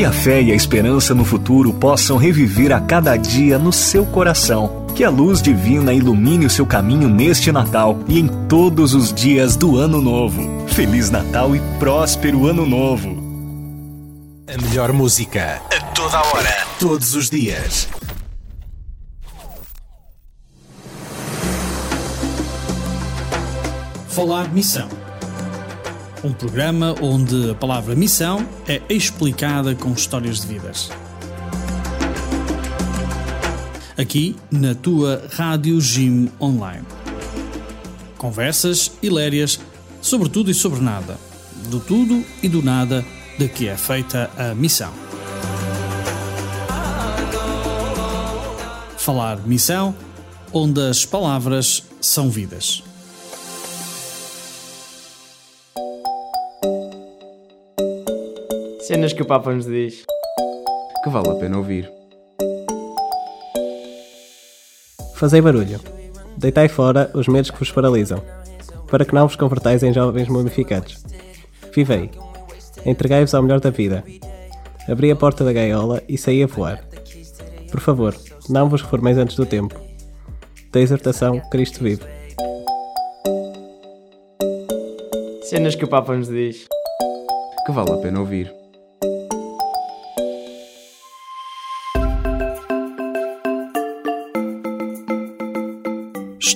Que a fé e a esperança no futuro possam reviver a cada dia no seu coração. Que a luz divina ilumine o seu caminho neste Natal e em todos os dias do Ano Novo. Feliz Natal e próspero Ano Novo! A melhor música a toda hora, todos os dias. Falar Missão. Um programa onde a palavra missão é explicada com histórias de vidas. Aqui na tua Rádio Jim Online. Conversas hilarias sobre tudo e sobre nada. Do tudo e do nada de que é feita a missão. Falar Missão, onde as palavras são vidas. Cenas que o Papa nos diz. Que vale a pena ouvir. Fazei barulho. Deitai fora os medos que vos paralisam, para que não vos convertais em jovens mumificados. Vivei. Entregai-vos ao melhor da vida. Abri a porta da gaiola e saí a voar. Por favor, não vos reformeis antes do tempo. Da exortação, Cristo vive. Cenas que o Papa nos diz. Que vale a pena ouvir.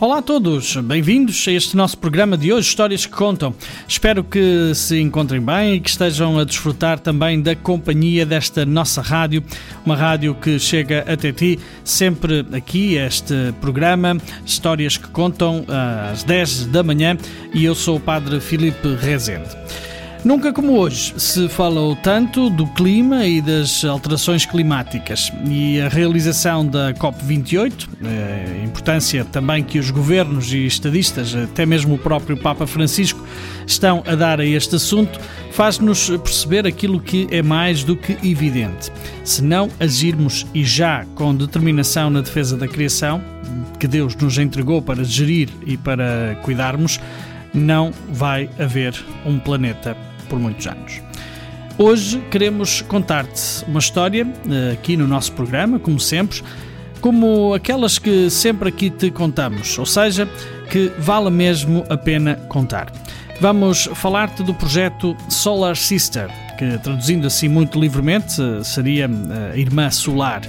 Olá a todos, bem-vindos a este nosso programa de hoje, Histórias que Contam. Espero que se encontrem bem e que estejam a desfrutar também da companhia desta nossa rádio, uma rádio que chega até ti sempre aqui, este programa, Histórias que Contam, às 10 da manhã, e eu sou o Padre Filipe Rezende. Nunca como hoje se falou tanto do clima e das alterações climáticas e a realização da COP28, a importância também que os governos e estadistas, até mesmo o próprio Papa Francisco, estão a dar a este assunto, faz-nos perceber aquilo que é mais do que evidente. Se não agirmos e já com determinação na defesa da criação, que Deus nos entregou para gerir e para cuidarmos, não vai haver um planeta por muitos anos. Hoje queremos contar-te uma história eh, aqui no nosso programa, como sempre, como aquelas que sempre aqui te contamos, ou seja, que vale mesmo a pena contar. Vamos falar-te do projeto Solar Sister, que traduzindo assim muito livremente eh, seria eh, Irmã Solar,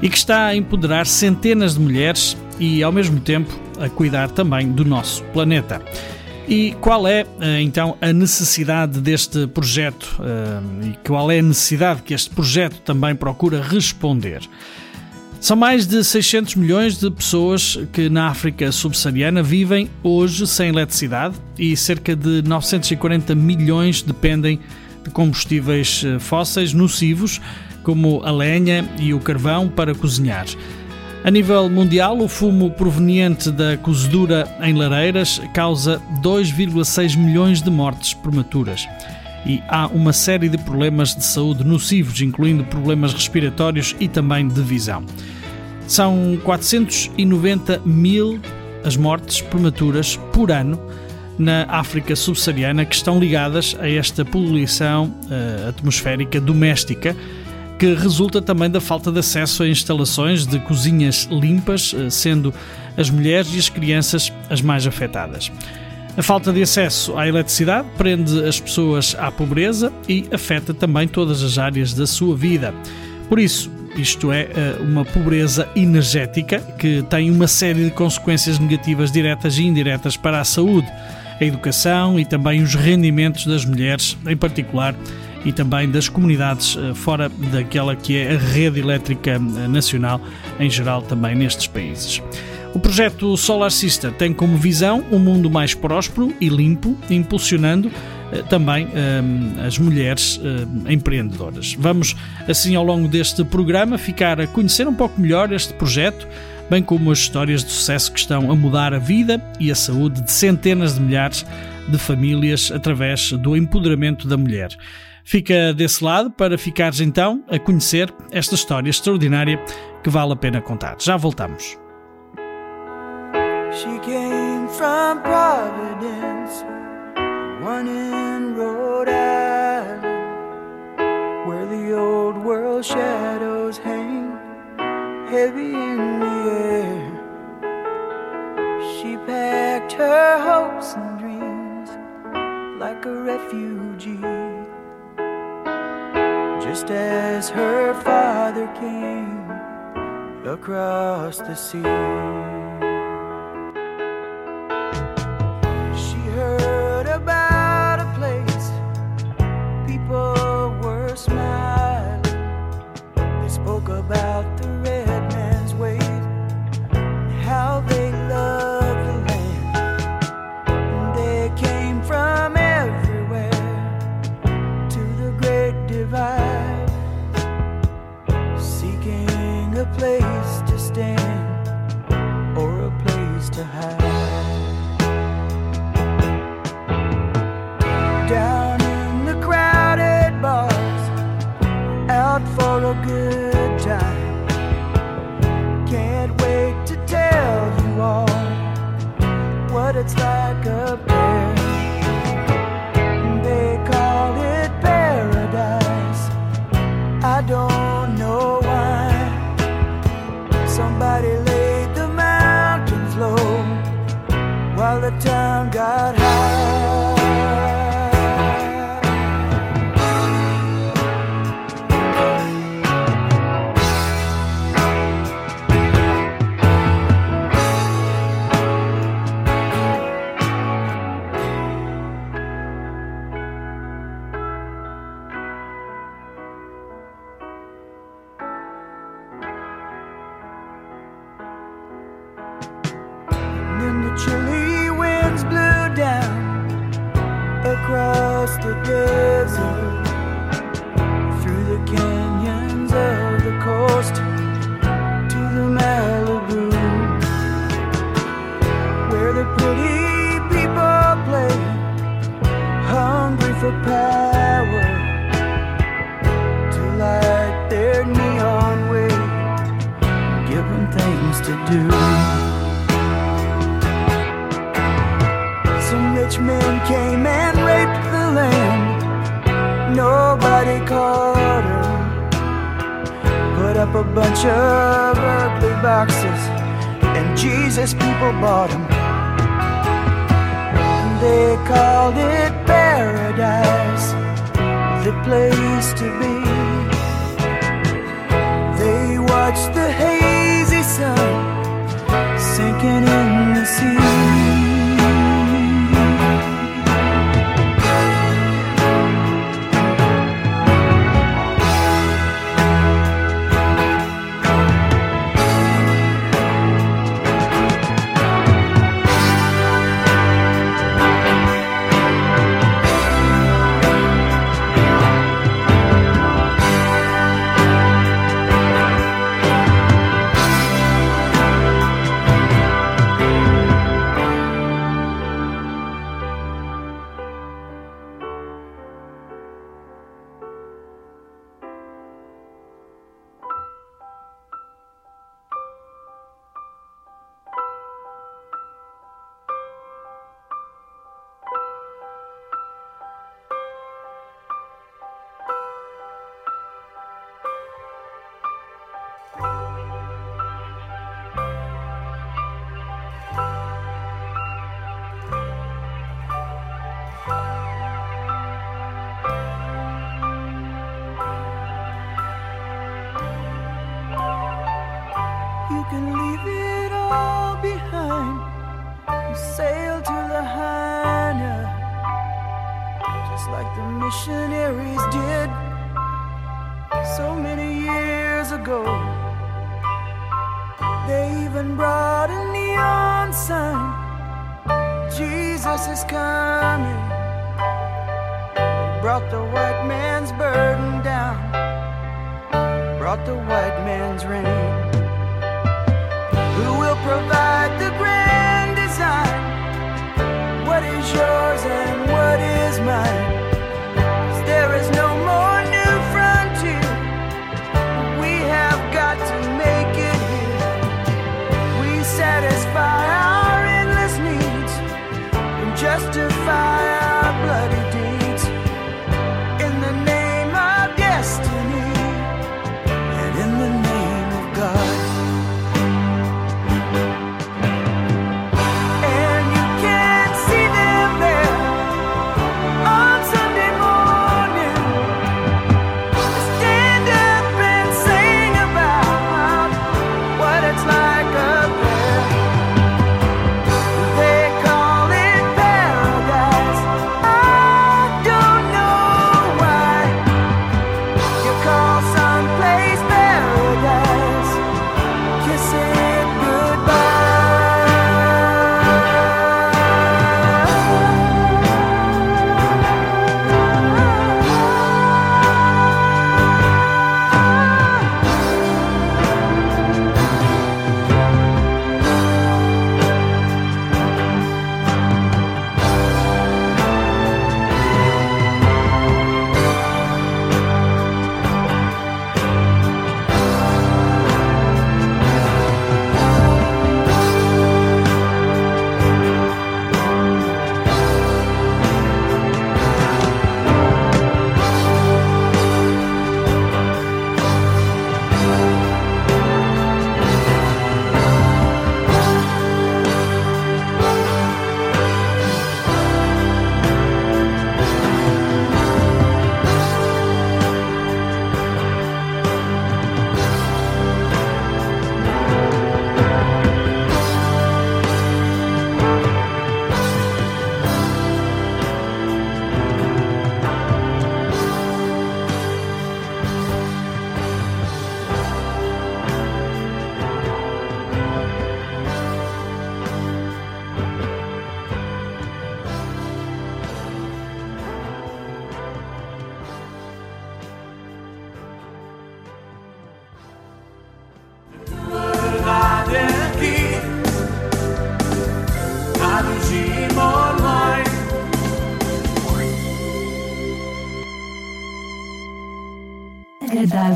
e que está a empoderar centenas de mulheres e ao mesmo tempo a cuidar também do nosso planeta. E qual é eh, então a necessidade deste projeto eh, e qual é a necessidade que este projeto também procura responder? São mais de 600 milhões de pessoas que na África subsaariana vivem hoje sem eletricidade e cerca de 940 milhões dependem de combustíveis eh, fósseis nocivos, como a lenha e o carvão, para cozinhar. A nível mundial, o fumo proveniente da cozedura em lareiras causa 2,6 milhões de mortes prematuras. E há uma série de problemas de saúde nocivos, incluindo problemas respiratórios e também de visão. São 490 mil as mortes prematuras por ano na África subsaariana que estão ligadas a esta poluição uh, atmosférica doméstica que resulta também da falta de acesso a instalações de cozinhas limpas, eh, sendo as mulheres e as crianças as mais afetadas. A falta de acesso à eletricidade prende as pessoas à pobreza e afeta também todas as áreas da sua vida. Por isso, isto é eh, uma pobreza energética que tem uma série de consequências negativas diretas e indiretas para a saúde, a educação e também os rendimentos das mulheres, em particular e também das comunidades eh, fora daquela que é a rede elétrica eh, nacional, em geral também nestes países. O projeto Solar Sister tem como visão um mundo mais próspero e limpo, impulsionando também as mulheres empreendedoras. Vamos, assim, ao longo deste programa, ficar a conhecer um pouco melhor este projeto, bem como as histórias de sucesso que estão a mudar a vida e a saúde de centenas de milhares de famílias através do empoderamento da mulher. Fica desse lado para ficares então a conhecer esta história extraordinária que vale a pena contar. Já voltamos. She came from Providence, one in Rhode Island, where the old world shadows hang heavy in the air. She packed her hopes and dreams like a refugee. Just as her father came across the sea. She heard about a place people were smiling. Brought the white man's rain. Who will provide the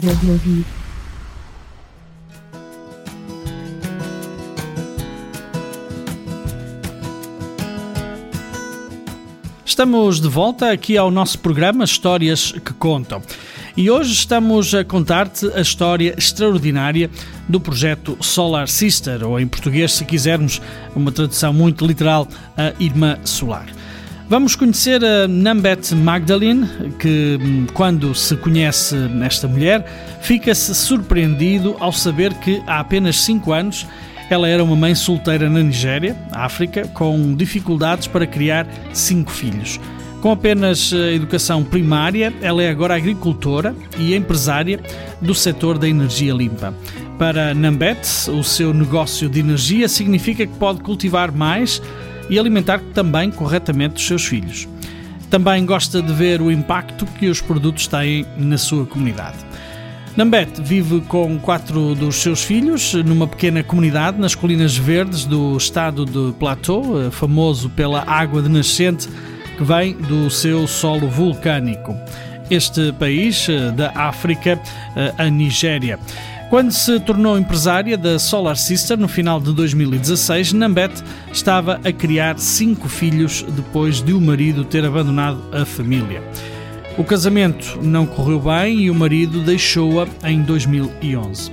agradável de ouvir. Estamos de volta aqui ao nosso programa Histórias que Contam. E hoje estamos a contar-te a história extraordinária do projeto Solar Sister, ou em português, se quisermos, uma tradução muito literal, a Irmã Solar. Vamos conhecer a Nambet Magdalene, que quando se conhece esta mulher, fica-se surpreendido ao saber que há apenas 5 anos ela era uma mãe solteira na Nigéria, África, com dificuldades para criar cinco filhos. Com apenas a educação primária, ela é agora agricultora e empresária do setor da energia limpa. Para Nambet, o seu negócio de energia significa que pode cultivar mais e alimentar também corretamente os seus filhos. Também gosta de ver o impacto que os produtos têm na sua comunidade. Nambet vive com quatro dos seus filhos numa pequena comunidade nas colinas verdes do estado de Plateau, famoso pela água de nascente que vem do seu solo vulcânico. Este país da África, a Nigéria. Quando se tornou empresária da Solar Sister no final de 2016, Nambet estava a criar cinco filhos depois de o marido ter abandonado a família. O casamento não correu bem e o marido deixou-a em 2011.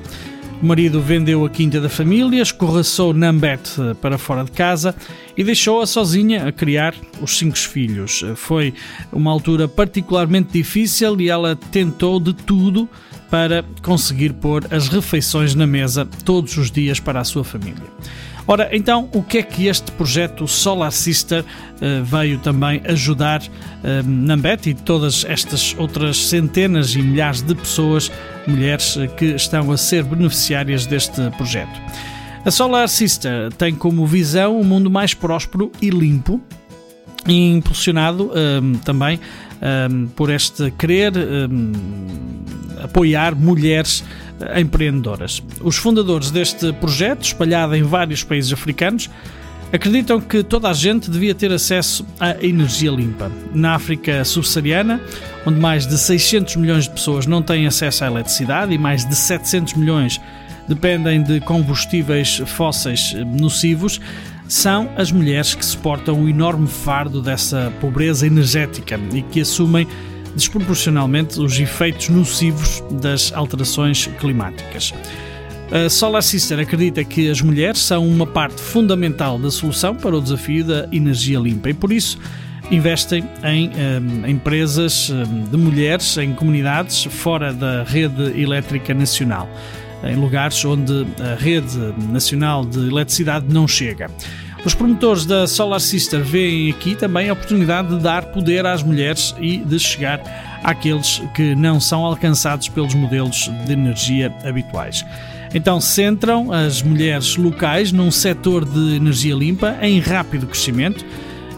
O marido vendeu a quinta da família, escorraçou Nambet para fora de casa e deixou-a sozinha a criar os cinco filhos. Foi uma altura particularmente difícil e ela tentou de tudo para conseguir pôr as refeições na mesa todos os dias para a sua família. Ora, então, o que é que este projeto Solar Sister uh, veio também ajudar uh, Nambet e todas estas outras centenas e milhares de pessoas, mulheres, uh, que estão a ser beneficiárias deste projeto? A Solar Sister tem como visão um mundo mais próspero e limpo, impulsionado também um, por este querer um, apoiar mulheres empreendedoras. Os fundadores deste projeto, espalhado em vários países africanos, acreditam que toda a gente devia ter acesso à energia limpa. Na África subsaariana, onde mais de 600 milhões de pessoas não têm acesso à eletricidade e mais de 700 milhões dependem de combustíveis fósseis nocivos, são as mulheres que suportam o enorme fardo dessa pobreza energética e que assumem desproporcionalmente os efeitos nocivos das alterações climáticas. A Solar Sister acredita que as mulheres são uma parte fundamental da solução para o desafio da energia limpa e, por isso, investem em um, empresas um, de mulheres em comunidades fora da rede elétrica nacional, em lugares onde a rede nacional de eletricidade não chega. Os promotores da Solar Sister veem aqui também a oportunidade de dar poder às mulheres e de chegar àqueles que não são alcançados pelos modelos de energia habituais. Então centram as mulheres locais num setor de energia limpa em rápido crescimento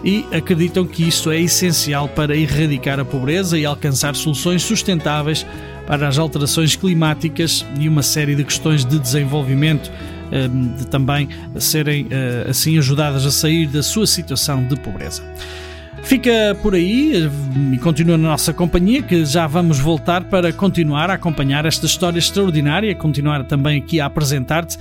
e acreditam que isso é essencial para erradicar a pobreza e alcançar soluções sustentáveis para as alterações climáticas e uma série de questões de desenvolvimento Ehm, de também serem eh, assim ajudadas a sair da sua situação de pobreza. Fica por aí eh, e continua na nossa companhia, que já vamos voltar para continuar a acompanhar esta história extraordinária, continuar também aqui a apresentar-te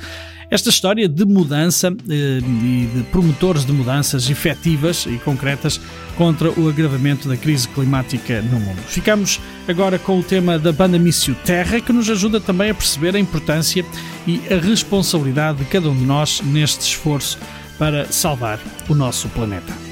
esta história de mudança eh, e de promotores de mudanças efetivas e concretas contra o agravamento da crise climática no mundo. Ficamos agora com o tema da banda Missio Terra, que nos ajuda também a perceber a importância e a responsabilidade de cada um de nós neste esforço para salvar o nosso planeta.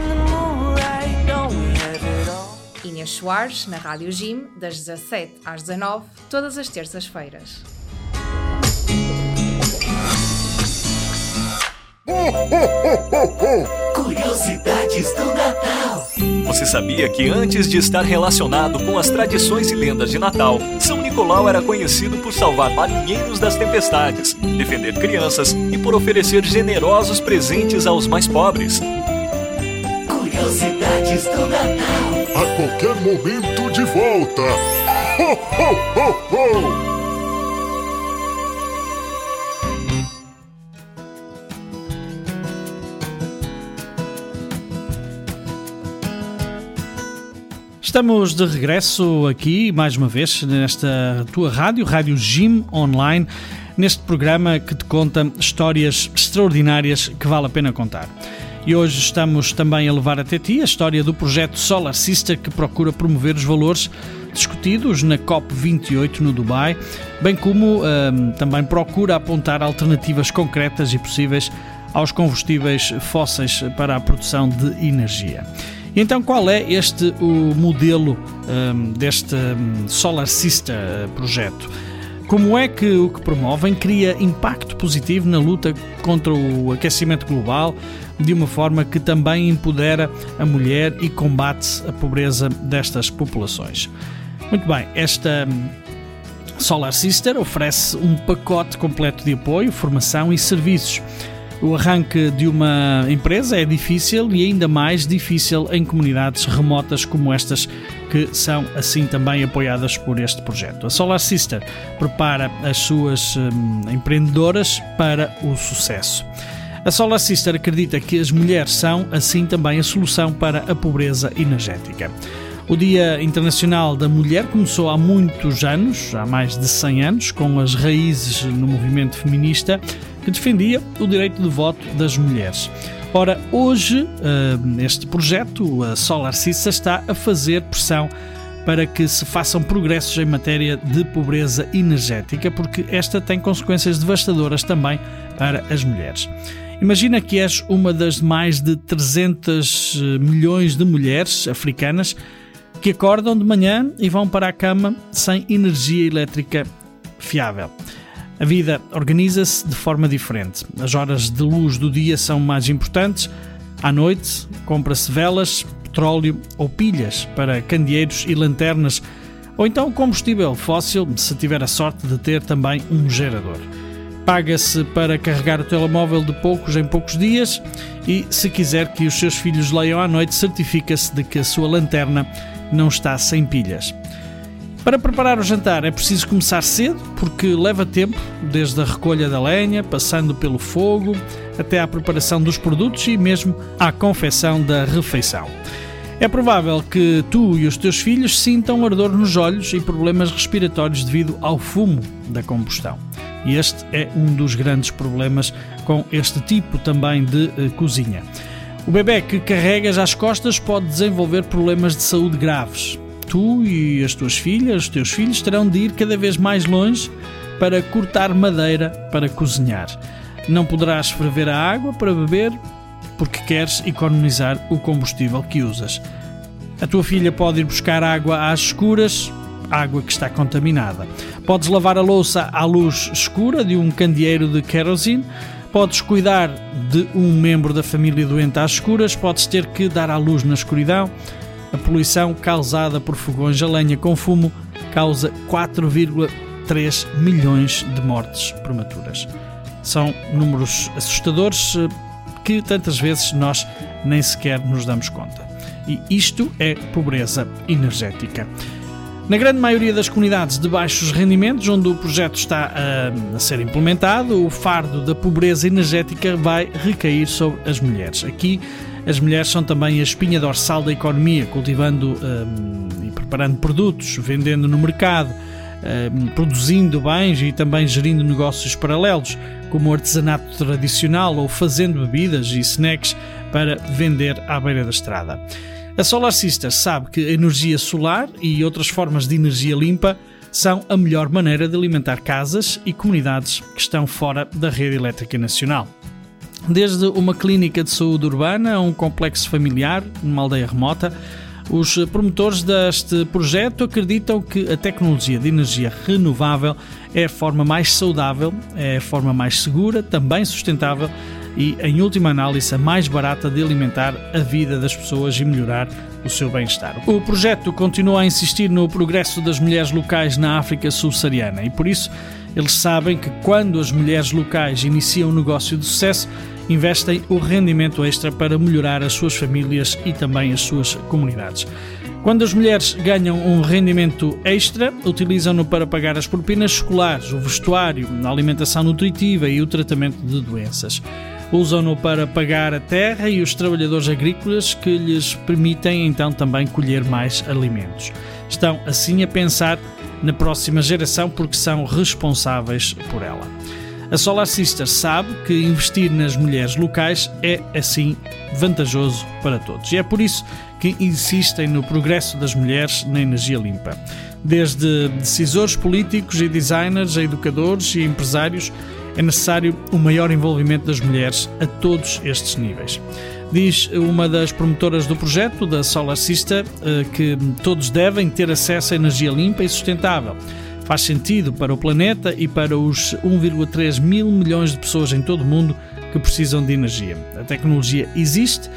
Inês Soares, na Rádio Gym, das 17 às 19, todas as terças-feiras. Curiosidades do Natal. Você sabia que antes de estar relacionado com as tradições e lendas de Natal, São Nicolau era conhecido por salvar marinheiros das tempestades, defender crianças e por oferecer generosos presentes aos mais pobres? Curiosidades do Natal. A qualquer momento de volta. Ho, ho, ho, ho! Estamos de regresso aqui, mais uma vez, nesta tua rádio, Rádio Gym Online, neste programa que te conta histórias extraordinárias que vale a pena contar. E hoje estamos também a levar até ti a história do projeto Solar Sister que procura promover os valores discutidos na COP28 no Dubai, bem como hum, também procura apontar alternativas concretas e possíveis aos combustíveis fósseis para a produção de energia. E então, qual é este o modelo um, deste um, Solar Sister projeto? Como é que o que promovem cria impacto positivo na luta contra o aquecimento global, de uma forma que também empodera a mulher e combate a pobreza destas populações? Muito bem, esta Solar Sister oferece um pacote completo de apoio, formação e serviços o arranque de uma empresa é difícil e ainda mais difícil em comunidades remotas como estas, que são assim também apoiadas por este projeto. A Solar Sister prepara as suas hum, empreendedoras para o sucesso. A Solar Sister acredita que as mulheres são, assim, também a solução para a pobreza energética. O Dia Internacional da Mulher começou há muitos anos, há mais de 100 anos, com as raízes no movimento feminista que defendia o direito de voto das mulheres. Ora, hoje, eh, este projeto, a Solar Cissa, está a fazer pressão para que se façam progressos em matéria de pobreza energética, porque esta tem consequências devastadoras também para as mulheres. Imagina que és uma das mais de 300 eh, milhões de mulheres africanas que acordam de manhã e vão para a cama sem energia elétrica fiável. A vida organiza-se de forma diferente. As horas de luz do dia são mais importantes. À noite, compra-se velas, petróleo ou pilhas para candeeiros e lanternas, ou então combustível fóssil, se tiver a sorte de ter também um gerador. Paga-se para carregar o telemóvel de poucos em poucos dias e, se quiser que os seus filhos leiam à noite, certifica-se de que a sua lanterna não está sem pilhas. Para preparar o jantar é preciso começar cedo, porque leva tempo, desde a recolha da lenha, passando pelo fogo, até à preparação dos produtos e mesmo à confecção da refeição. É provável que tu e os teus filhos sintam ardor nos olhos e problemas respiratórios devido ao fumo da combustão. E este é um dos grandes problemas com este tipo também de uh, cozinha. O bebê que carregas às costas pode desenvolver problemas de saúde graves, tu e as tuas filhas, os teus filhos, terão de ir cada vez mais longe para cortar madeira para cozinhar. Não poderás ferver a água para beber porque queres economizar o combustível que usas. A tua filha pode ir buscar água às escuras, água que está contaminada. Podes lavar a louça à luz escura de um candeeiro de querosene. Podes cuidar de um membro da família doente às escuras. Podes ter que dar à luz na escuridão. A poluição causada por fogões a lenha com fumo causa 4,3 milhões de mortes prematuras. São números assustadores eh, que tantas vezes nós nem sequer nos damos conta. E isto é pobreza energética. Na grande maioria das comunidades de baixos rendimentos, onde o projeto está a, a, ser implementado, o fardo da pobreza energética vai recair sobre as mulheres. Aqui As mulheres são também a espinha dorsal da economia, cultivando um, e preparando produtos, vendendo no mercado, um, produzindo bens e também gerindo negócios paralelos, como o artesanato tradicional ou fazendo bebidas e snacks para vender à beira da estrada. A Solar sabe que a energia solar e outras formas de energia limpa são a melhor maneira de alimentar casas e comunidades que estão fora da rede elétrica nacional. Desde uma clínica de saúde urbana a um complexo familiar numa aldeia remota, os promotores deste projeto acreditam que a tecnologia de energia renovável é a forma mais saudável, é a forma mais segura, também sustentável e, em última análise, a mais barata de alimentar a vida das pessoas e melhorar o seu bem-estar. O projeto continua a insistir no progresso das mulheres locais na África subsaariana e, por isso, eles sabem que quando as mulheres locais iniciam um negócio de sucesso, investem o rendimento extra para melhorar as suas famílias e também as suas comunidades. Quando as mulheres ganham um rendimento extra, utilizam-no para pagar as propinas escolares, o vestuário, a alimentação nutritiva e o tratamento de doenças. Usam-no para pagar a terra e os trabalhadores agrícolas que lhes permitem então também colher mais alimentos. Estão assim a pensar na próxima geração porque são responsáveis por ela. A Solar Sisters sabe que investir nas mulheres locais é, assim, vantajoso para todos. E é por isso que insistem no progresso das mulheres na energia limpa. Desde decisores políticos e designers a educadores e empresários, é necessário o maior envolvimento das mulheres a todos estes níveis. Diz uma das promotoras do projeto, da Solar Sister, eh, que todos devem ter acesso a energia limpa e sustentável faz sentido para o planeta e para os 1,3 mil milhões de pessoas em todo o mundo que precisam de energia. A tecnologia existe,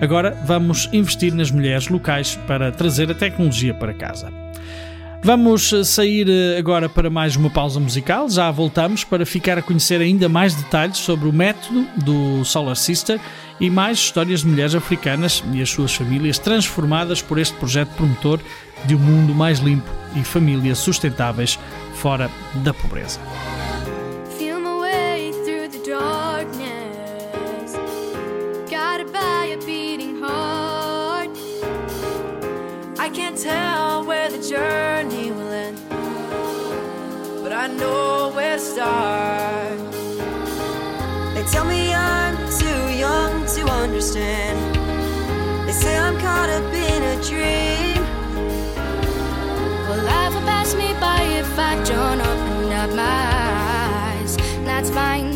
agora vamos investir nas mulheres locais para trazer a tecnologia para casa. Vamos sair eh, agora para mais uma pausa musical. Já voltamos para ficar a conhecer ainda mais detalhes sobre o método do Solar Sister e mais histórias de mulheres africanas e as suas famílias transformadas por este projeto promotor de um mundo mais limpo e famílias sustentáveis fora da pobreza. Tell where the journey will end, but I know where to start. They tell me I'm too young to understand. They say I'm caught up in a dream. Well, life will pass me by if I don't open up my eyes. That's fine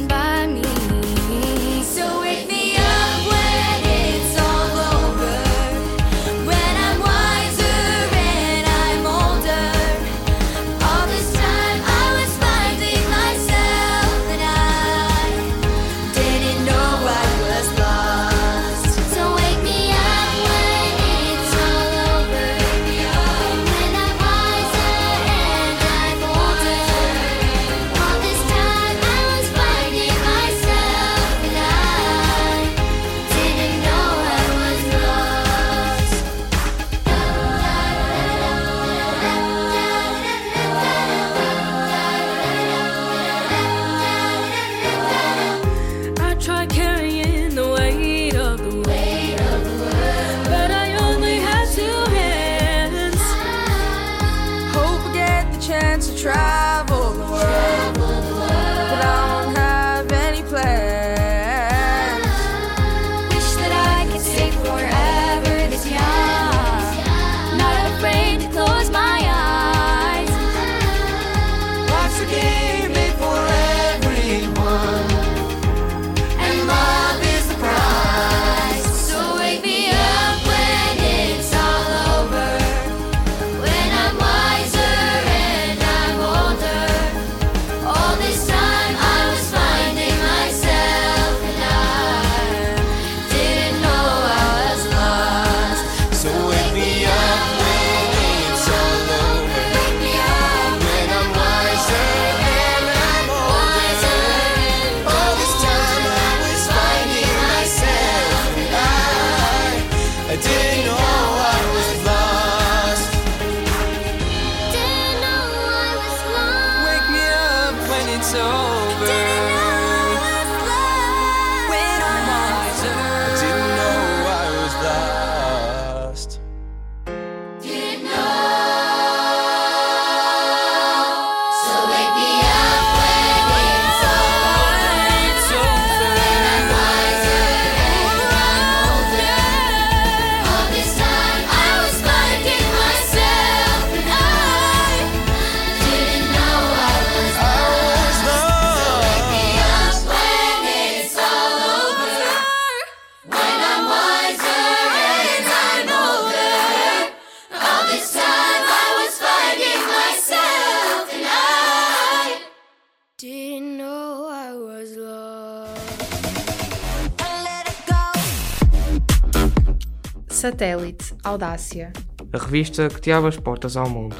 Satélite Audácia. A revista que te abre as portas ao mundo.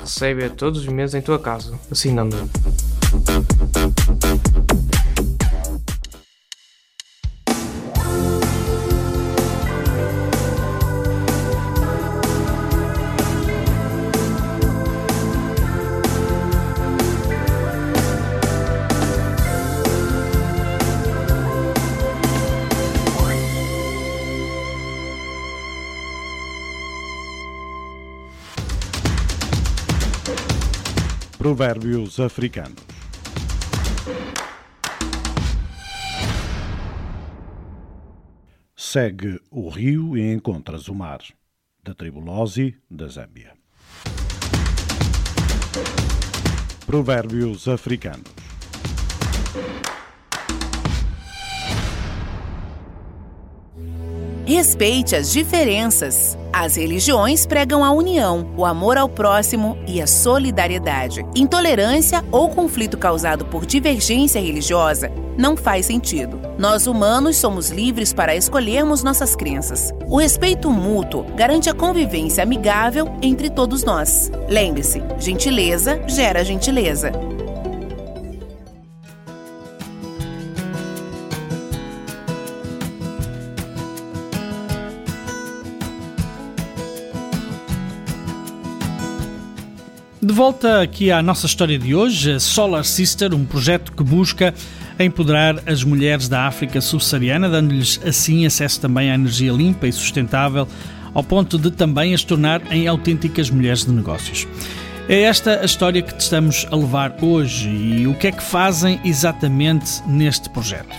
Recebe-a todos os meses em tua casa, assinando. Provérbios africanos. Segue o rio e encontras o mar. Da tribo Lozi, da Zâmbia. Provérbios africanos. Respeite as diferenças. As religiões pregam a união, o amor ao próximo e a solidariedade. Intolerância ou conflito causado por divergência religiosa não faz sentido. Nós humanos somos livres para escolhermos nossas crenças. O respeito mútuo garante a convivência amigável entre todos nós. Lembre-se: gentileza gera gentileza. De volta aqui à nossa história de hoje, a Solar Sister, um projeto que busca empoderar as mulheres da África subsaariana, dando-lhes assim acesso também à energia limpa e sustentável, ao ponto de também as tornar em autênticas mulheres de negócios. É esta a história que te estamos a levar hoje e o que é que fazem exatamente neste projeto.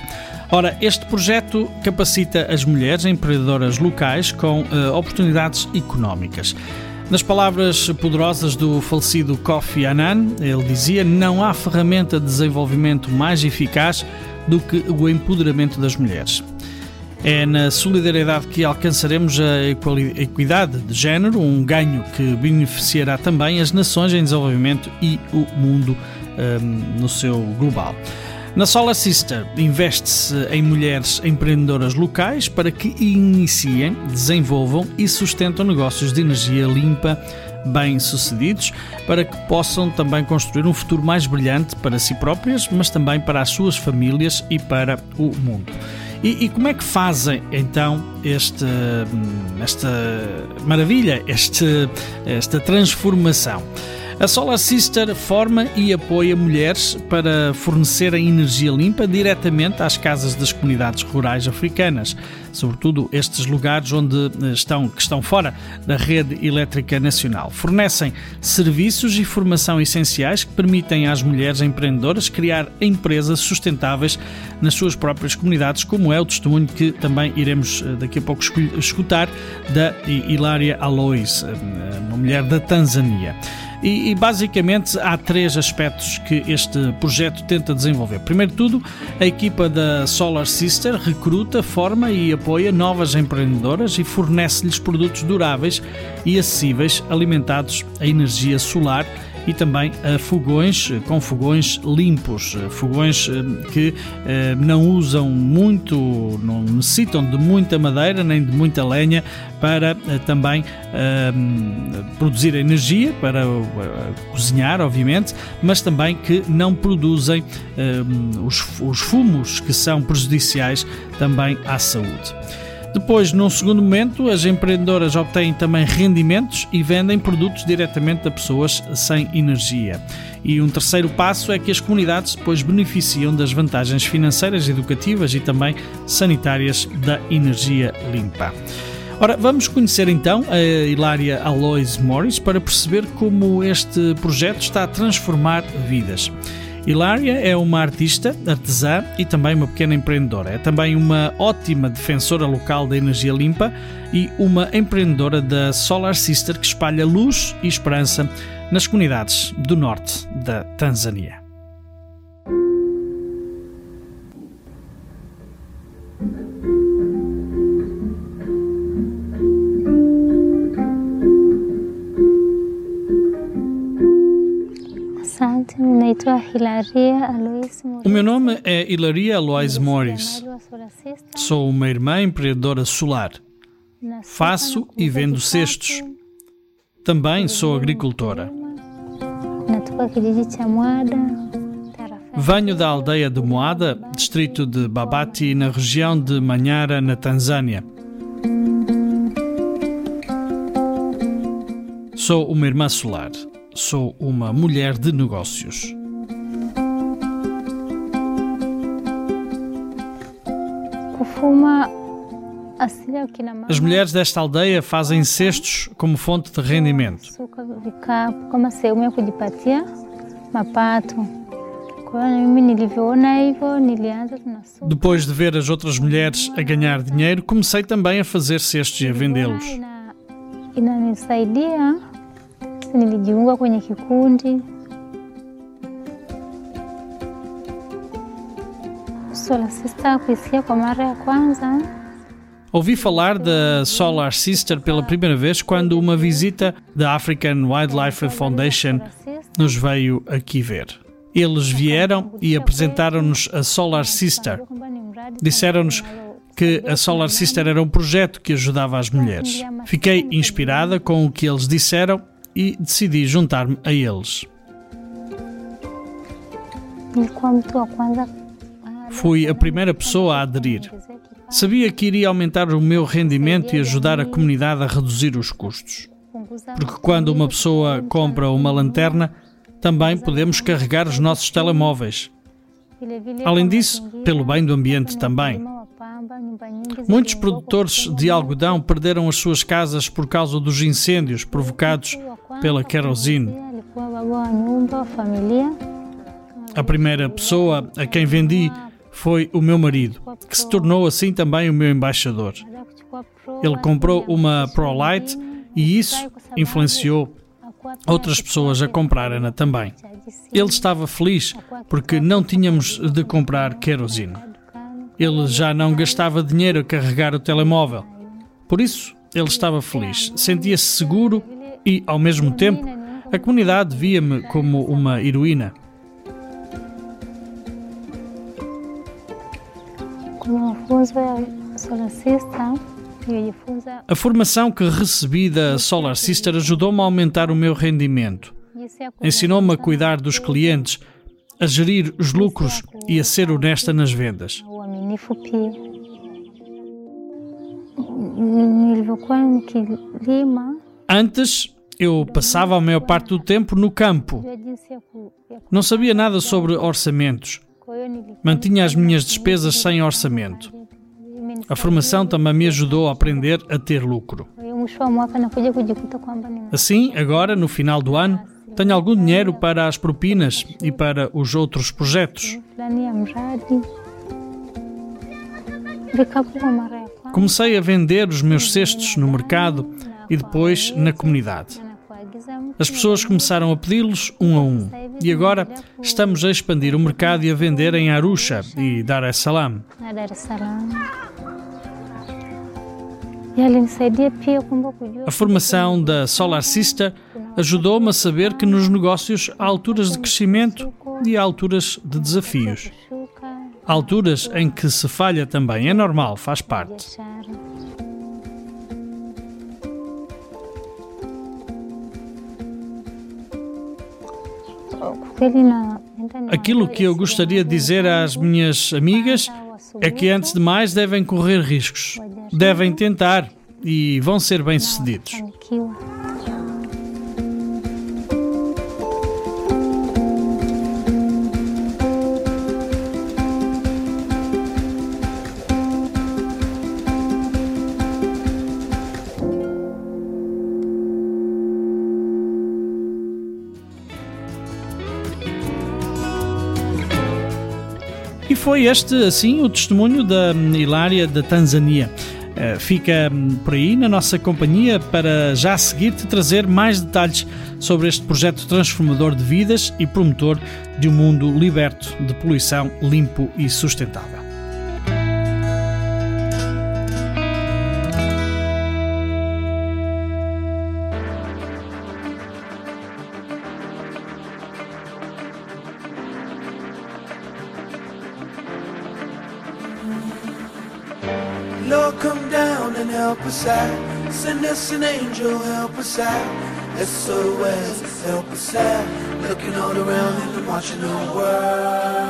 Ora, este projeto capacita as mulheres empreendedoras locais com uh, oportunidades económicas. Nas palavras poderosas do falecido Kofi Annan, ele dizia: Não há ferramenta de desenvolvimento mais eficaz do que o empoderamento das mulheres. É na solidariedade que alcançaremos a equidade de género, um ganho que beneficiará também as nações em desenvolvimento e o mundo um, no seu global. Na Solar Sister investe-se em mulheres empreendedoras locais para que iniciem, desenvolvam e sustentam negócios de energia limpa bem-sucedidos para que possam também construir um futuro mais brilhante para si próprias, mas também para as suas famílias e para o mundo. E, e, como é que fazem então este, esta maravilha, este, esta transformação? A Solar Sister forma e apoia mulheres para fornecerem energia limpa diretamente às casas das comunidades rurais africanas, sobretudo estes lugares onde estão, que estão fora da rede elétrica nacional. Fornecem serviços e formação essenciais que permitem às mulheres empreendedoras criar empresas sustentáveis nas suas próprias comunidades, como é o testemunho que também iremos daqui a pouco escutar da Hilária Alois, uma mulher da Tanzânia. E, e, basicamente há três aspectos que este projeto tenta desenvolver. Primeiro de tudo, a equipa da Solar Sister recruta, forma e apoia novas empreendedoras e fornece-lhes produtos duráveis e acessíveis alimentados a energia solar e também a fogões com fogões limpos, fogões que não usam muito, não necessitam de muita madeira nem de muita lenha para também produzir energia, para cozinhar, obviamente, mas também que não produzem os fumos que são prejudiciais também à saúde. Depois, num segundo momento, as empreendedoras obtêm também rendimentos e vendem produtos diretamente a pessoas sem energia. E um terceiro passo é que as comunidades depois beneficiam das vantagens financeiras, educativas e também sanitárias da energia limpa. Ora, vamos conhecer então a Hilária Alois Morris para perceber como este projeto está a transformar vidas. Hilária é uma artista, artesã e também uma pequena empreendedora. É também uma ótima defensora local da energia limpa e uma empreendedora da Solar Sister que espalha luz e esperança nas comunidades do norte da Tanzânia. O meu nome é Hilaria Alois Morris. Sou uma irmã empreendedora solar. Faço e vendo cestos. Também sou agricultora. Venho da aldeia de Moada, distrito de Babati, na região de Manyara, na Tanzânia. Sou uma irmã solar. Sou uma mulher de negócios. As mulheres desta aldeia fazem cestos como fonte de rendimento. Depois de ver as outras mulheres a ganhar dinheiro, comecei também a fazer cestos e a vendê-los. Ina- inanisaidia. Nilijiunga kwenye kikundi Solar Sister kuisikia kwa mara ya kwanza Ouvi falar da Solar Sister pela primeira vez quando uma visita da African Wildlife Foundation nos veio aqui ver. Eles vieram e apresentaram-nos a Solar Sister. Disseram-nos que a Solar Sister era um projeto que ajudava as mulheres. Fiquei inspirada com o que eles disseram e decidi juntar-me a eles. nilikuwa mtu wa kwanza Fui a primeira pessoa a aderir. Sabia que iria aumentar o meu rendimento e ajudar a comunidade a reduzir os custos. Porque quando uma pessoa compra uma lanterna, também podemos carregar os nossos telemóveis. Além disso, pelo bem do ambiente também. Muitos produtores de algodão perderam as suas casas por causa dos incêndios provocados pela querosene. A primeira pessoa a quem vendi foi o meu marido, que se tornou assim também o meu embaixador. Ele comprou uma ProLite e isso influenciou outras pessoas a comprarem-na também. Ele estava feliz porque não tínhamos de comprar querosene. Ele já não gastava dinheiro a carregar o telemóvel. Por isso, ele estava feliz, sentia-se seguro e, ao mesmo tempo, a comunidade via-me como uma heroína. A formação que recebi da Solar Sister ajudou-me a aumentar o meu rendimento. ya Ensinou-me a cuidar dos clientes, a gerir os lucros e a ser honesta nas vendas. Antes, eu passava a maior parte do tempo no campo. Não sabia nada sobre orçamentos. Mantinha as minhas despesas sem orçamento. A formação também me ajudou a aprender a ter lucro. Assim, agora, no final do ano, tenho algum dinheiro para as propinas e para os outros projetos. Comecei a vender os meus cestos no mercado e depois na comunidade. As pessoas começaram a pedi-los um a um. E agora estamos a expandir o mercado e a vender em Arusha e Dar es Salaam. A formação da Solar Sister ajudou-me a saber que nos negócios há alturas de crescimento e há alturas de desafios. Há alturas em que se falha também, é normal, faz parte. Aquilo que eu gostaria de dizer às minhas amigas é que, antes de mais, devem correr riscos. Devem tentar e vão ser bem-sucedidos. Foi este, assim, o testemunho da hum, Hilária da Tanzânia. Eh, Fica hum, por aí na nossa companhia para já seguir te trazer mais detalhes sobre este projeto transformador de vidas e promotor de um mundo liberto de poluição, limpo e sustentável. An angel, help us out. SOS, help us out. Looking all around and I'm watching the world.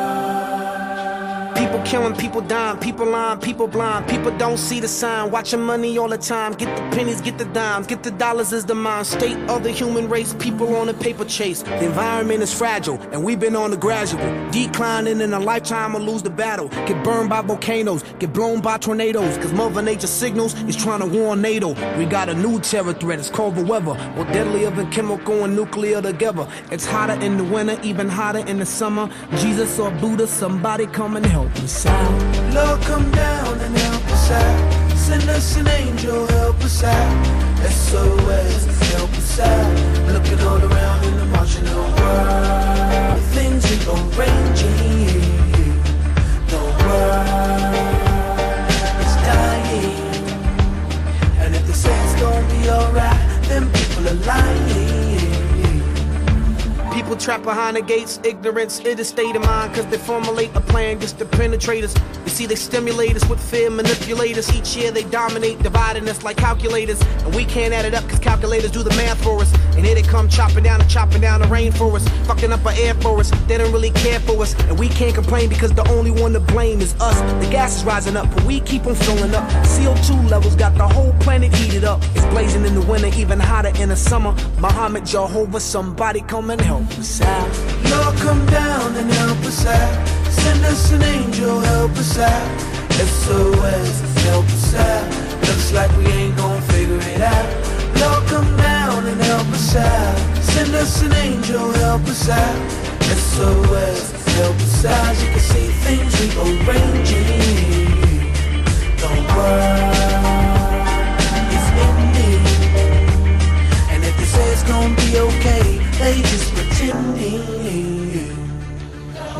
People killing, people dying, people lying, people blind. People don't see the sign. Watching money all the time. Get the pennies, get the dimes, get the dollars is the mind state of the human race. People on a paper chase. The environment is fragile, and we've been on the gradual declining in a lifetime or lose the battle. Get burned by volcanoes, get blown by tornadoes. Cause Mother Nature signals is trying to warn NATO. We got a new terror threat, it's called the weather. More deadlier than chemical and nuclear together. It's hotter in the winter, even hotter in the summer. Jesus or Buddha, somebody come and help us out. Lord, come down and help us out. Send us an angel, help us out. SOS, help us out. Looking all around watching the world. Things rearranging. The world is dying. And if they say it's gonna be alright, then people are lying. People trapped behind the gates, ignorance is a state of mind, cause they formulate a plan just to penetrate us. You see, they stimulate us with fear, manipulate us. Each year they dominate, dividing us like calculators. And we can't add it up, cause calculators do the math for us. And here they come chopping down and chopping down the rainforest, fucking up our air for us. They don't really care for us, and we can't complain because the only one to blame is us. The gas is rising up, but we keep on filling up. CO2 levels got the whole planet heated up. It's blazing in the winter, even hotter in the summer. Muhammad, Jehovah, somebody come and help us out. Lord, come down and help us out. Send us an angel, help us out. SOS, help us out. Looks like we ain't gonna figure it out. Lord, come down and help us out. Send us an angel, help us out. SOS, help us out. You can see things rearranging. The world say it's gonna be okay, they just pretending.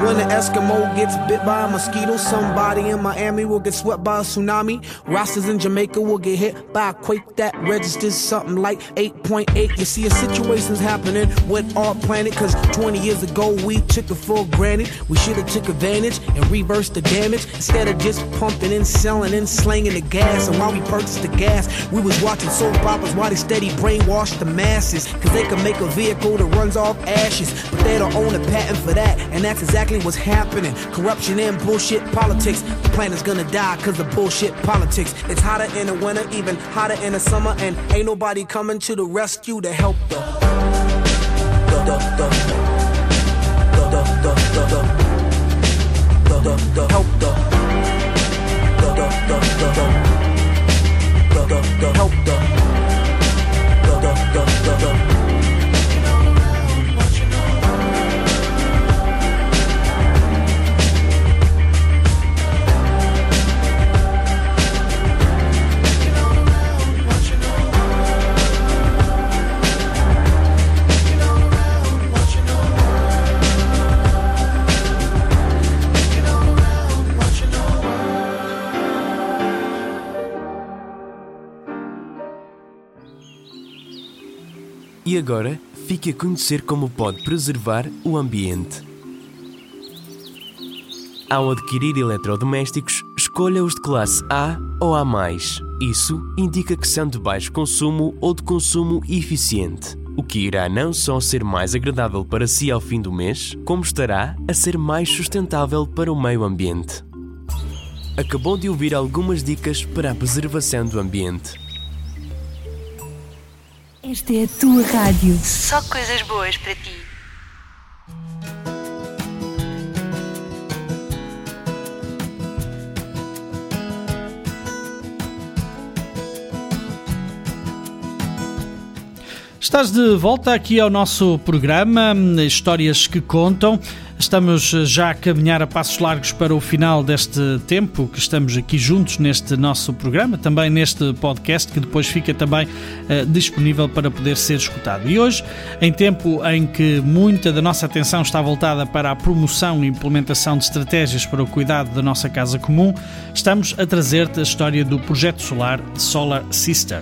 When an Eskimo gets bit by a mosquito, somebody in Miami will get swept by a tsunami. Rastas in Jamaica will get hit by a quake that registers something like 8.8. You see, a situation's happening with our planet, cause 20 years ago we took it for granted. We should have took advantage and reversed the damage instead of just pumping and selling and slanging the gas. And while we purchased the gas, we was watching soap operas while they steady brainwashed the masses. Cause they can make a vehicle that runs off ashes, but they don't own a patent for that. And that's exactly what's happening. Corruption and bullshit politics. The planet's gonna die cause of bullshit politics. It's hotter in the winter, even hotter in the summer, and ain't nobody coming to the rescue to help the. the, the, the, the, E agora, fique a conhecer como pode preservar o ambiente. Ao adquirir eletrodomésticos, escolha os de classe A ou A+. Isso indica que são de baixo consumo ou de consumo eficiente, o que irá não só ser mais agradável para si ao fim do mês, como estará a ser mais sustentável para o meio ambiente. Acabou de ouvir algumas dicas para a preservação do ambiente. Esta é a tua rádio. Só coisas boas para ti. Estás de volta aqui ao nosso programa Histórias que Contam. Estamos já a caminhar a passos largos para o final deste tempo que estamos aqui juntos neste nosso programa, também neste podcast que depois fica também uh, disponível para poder ser escutado. E hoje, em tempo em que muita da nossa atenção está voltada para a promoção e implementação de estratégias para o cuidado da nossa casa comum, estamos a trazer-te a história do projeto solar Solar Sister.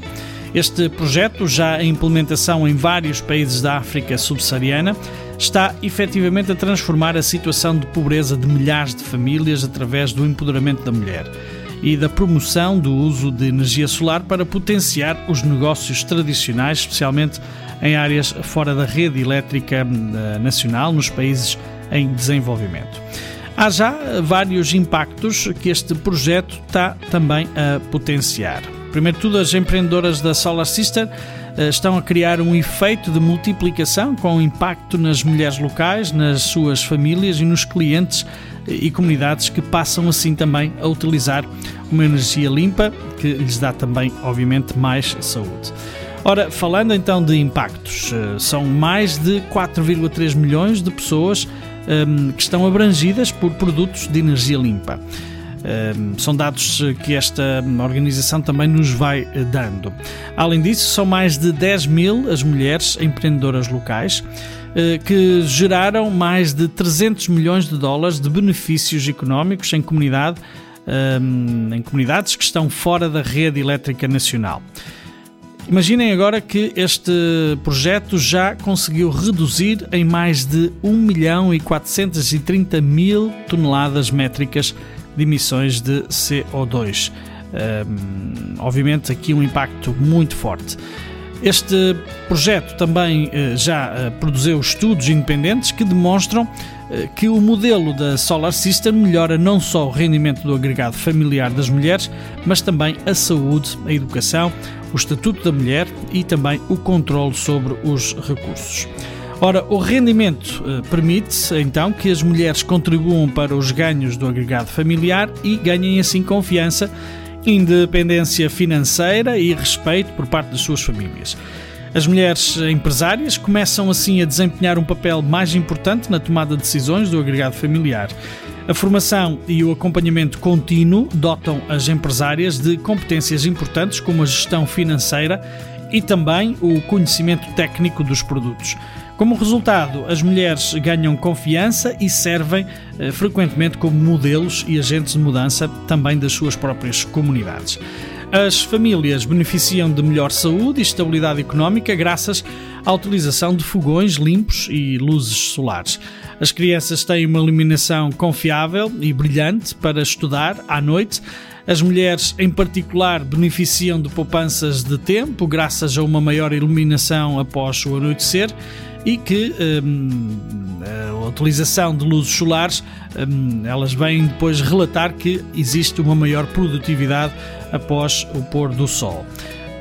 Este projeto, já em implementação em vários países da África subsaariana, está efetivamente a transformar a situação de pobreza de milhares de famílias através do empoderamento da mulher. e da promoção do uso de energia solar para potenciar os negócios tradicionais, especialmente em áreas fora da rede elétrica eh, nacional, nos países em desenvolvimento. Há já vários impactos que este projeto está também a potenciar. Primeiro tudo, as empreendedoras da Solar Sister estão a criar um efeito de multiplicação com impacto nas mulheres locais, nas suas famílias e nos clientes eh, e comunidades que passam assim também a utilizar uma energia limpa que lhes dá também, obviamente, mais saúde. Ora, falando então de impactos, eh, são mais de 4,3 milhões de pessoas um, que estão abrangidas por produtos de energia limpa. São dados que esta organização também nos vai eh, dando. Além disso, são mais de 10 mil as mulheres empreendedoras locais eh, que geraram mais de 300 milhões de dólares de benefícios económicos em, comunidade, em comunidades que estão fora da rede elétrica nacional. Imaginem agora que este projeto já conseguiu reduzir em mais de 1 milhão e 430 mil toneladas métricas de emissões de CO2. Um, obviamente, aqui um impacto muito forte. Este projeto também uh, já uh, produziu estudos independentes que demonstram uh, que o modelo da Solar System melhora não só o rendimento do agregado familiar das mulheres, mas também a saúde, a educação, o estatuto da mulher e também o controle sobre os recursos. Ora, o rendimento eh, permite então que as mulheres contribuam para os ganhos do agregado familiar e ganhem assim confiança, independência financeira e respeito por parte das suas famílias. As mulheres empresárias começam assim a desempenhar um papel mais importante na tomada de decisões do agregado familiar. A formação e o acompanhamento contínuo dotam as empresárias de competências importantes como a gestão financeira e também o conhecimento técnico dos produtos. Como resultado, as mulheres ganham confiança e servem eh, frequentemente como modelos e agentes de mudança também das suas próprias comunidades. As famílias beneficiam de melhor saúde e estabilidade económica graças à utilização de fogões limpos e luzes solares. As crianças têm uma iluminação confiável e brilhante para estudar à noite. As mulheres, em particular, beneficiam de poupanças de tempo graças a uma maior iluminação após o anoitecer e que hum, a utilização de luzes solares, hum, elas vêm depois relatar que existe uma maior produtividade após o pôr do sol.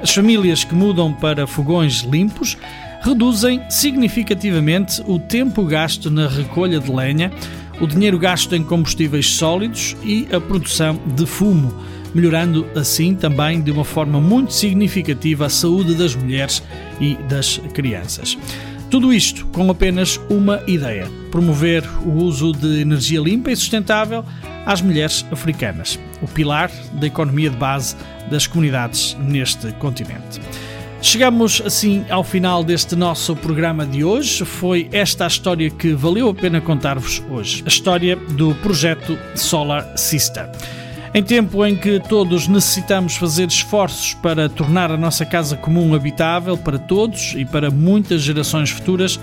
As famílias que mudam para fogões limpos reduzem significativamente o tempo gasto na recolha de lenha, o dinheiro gasto em combustíveis sólidos e a produção de fumo, melhorando assim também de uma forma muito significativa a saúde das mulheres e das crianças. Tudo isto com apenas uma ideia: promover o uso de energia limpa e sustentável às mulheres africanas, o pilar da economia de base das comunidades neste continente. Chegamos assim ao final deste nosso programa de hoje. Foi esta a história que valeu a pena contar-vos hoje: a história do projeto Solar Sister. Em tempo em que todos necessitamos fazer esforços para tornar a nossa casa comum habitável para todos e para muitas gerações futuras,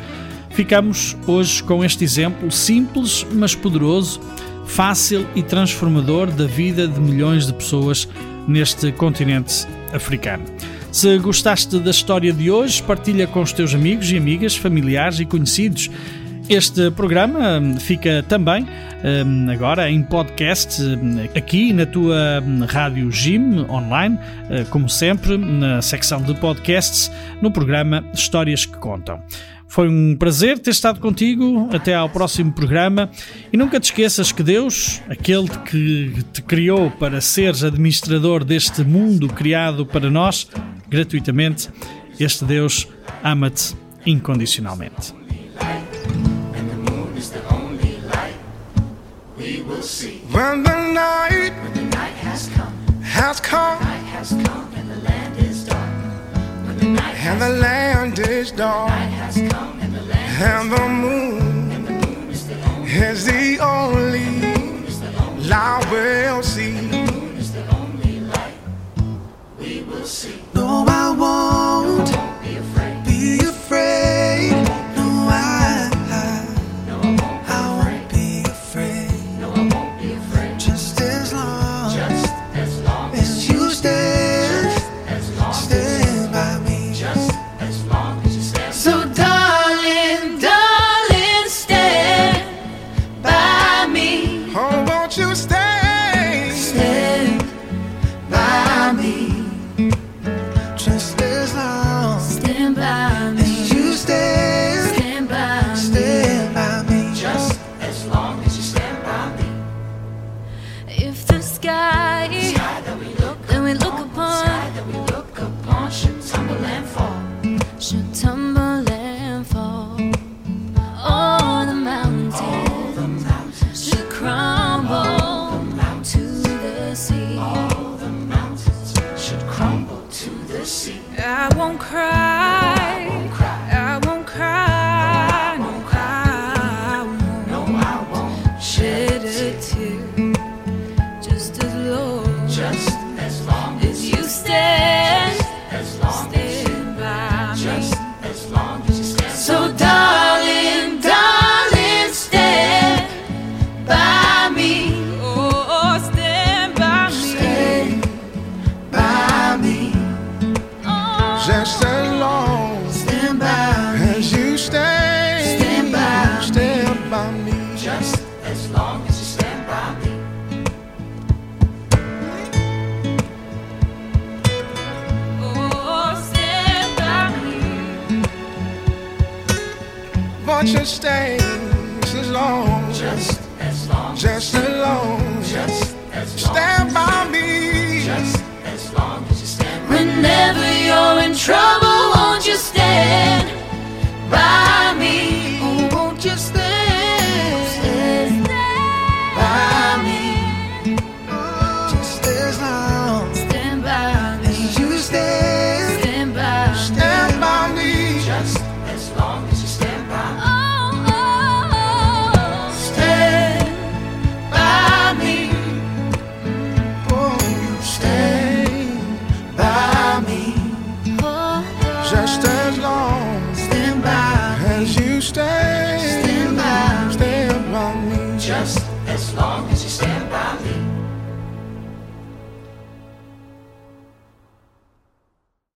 ficamos hoje com este exemplo simples, mas poderoso, fácil e transformador da vida de milhões de pessoas neste continente africano. Se gostaste da história de hoje, partilha com os teus amigos e amigas, familiares e conhecidos. Este programa hum, fica também hum, agora em podcast hum, aqui na tua rádio Jim online, eh, como sempre, na secção de podcasts, no programa Histórias que Contam. Foi um prazer ter estado contigo. Até ao próximo programa. E nunca te esqueças que Deus, aquele que te criou para seres administrador deste mundo criado para nós, gratuitamente, este Deus ama-te incondicionalmente. When the night, when the night has come, has come, night has come and the land is dark. When the night and the land is dark, night has come and the land and the moon, and the moon is the only, is the only light we'll see. The moon is the only light we will see. No, I won't,